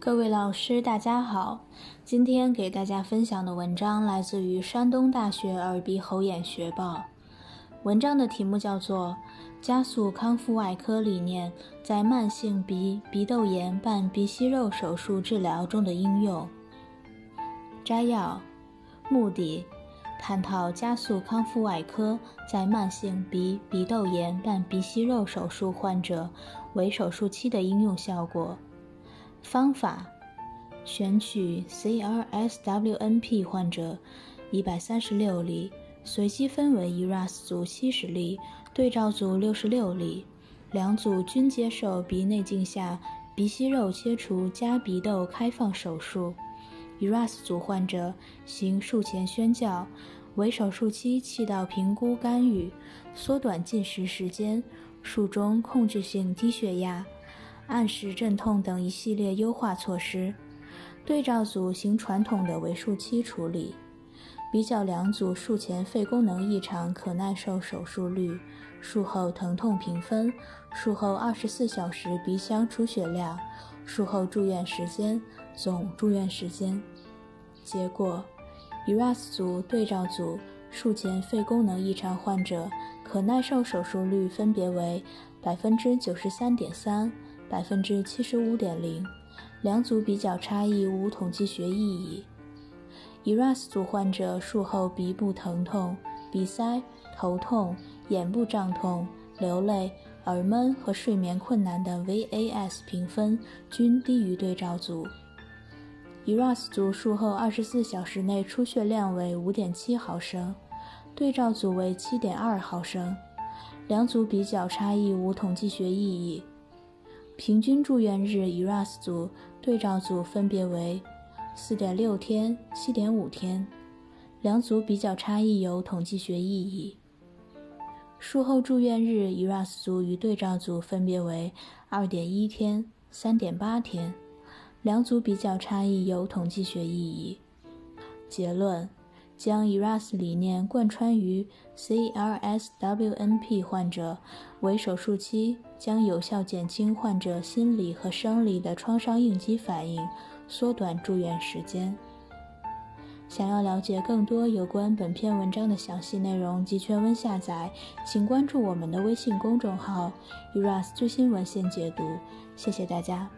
各位老师，大家好。今天给大家分享的文章来自于山东大学耳鼻喉眼学报。文章的题目叫做《加速康复外科理念在慢性鼻鼻窦炎伴鼻息肉手术治疗中的应用》。摘要：目的，探讨加速康复外科在慢性鼻鼻窦炎伴鼻息肉手术患者为手术期的应用效果。方法：选取 CRSWNP 患者一百三十六例。随机分为 ERAS 组七十例，对照组六十六例，两组均接受鼻内镜下鼻息肉切除加鼻窦开放手术。ERAS 组患者行术前宣教，为手术期气道评估干预，缩短进食时间，术中控制性低血压，按时镇痛等一系列优化措施。对照组行传统的为术期处理。比较两组术前肺功能异常可耐受手术率、术后疼痛评分、术后二十四小时鼻腔出血量、术后住院时间、总住院时间。结果，ERAS 组对照组术前肺功能异常患者可耐受手术率分别为百分之九十三点三、百分之七十五点零，两组比较差异无统计学意义。ERAS 组患者术后鼻部疼痛、鼻塞、头痛、眼部胀痛、流泪、耳闷和睡眠困难的 VAS 评分均低于对照组。ERAS 组术后二十四小时内出血量为五点七毫升，对照组为七点二毫升，两组比较差异无统计学意义。平均住院日 ERAS 组、对照组分别为。四点六天、七点五天，两组比较差异有统计学意义。术后住院日，ERAS 组与对照组分别为二点一天、三点八天，两组比较差异有统计学意义。结论：将 ERAS 理念贯穿于 CRSWNP 患者，为手术期将有效减轻患者心理和生理的创伤应激反应。缩短住院时间。想要了解更多有关本篇文章的详细内容及全文下载，请关注我们的微信公众号 “eras 最新文献解读”。谢谢大家。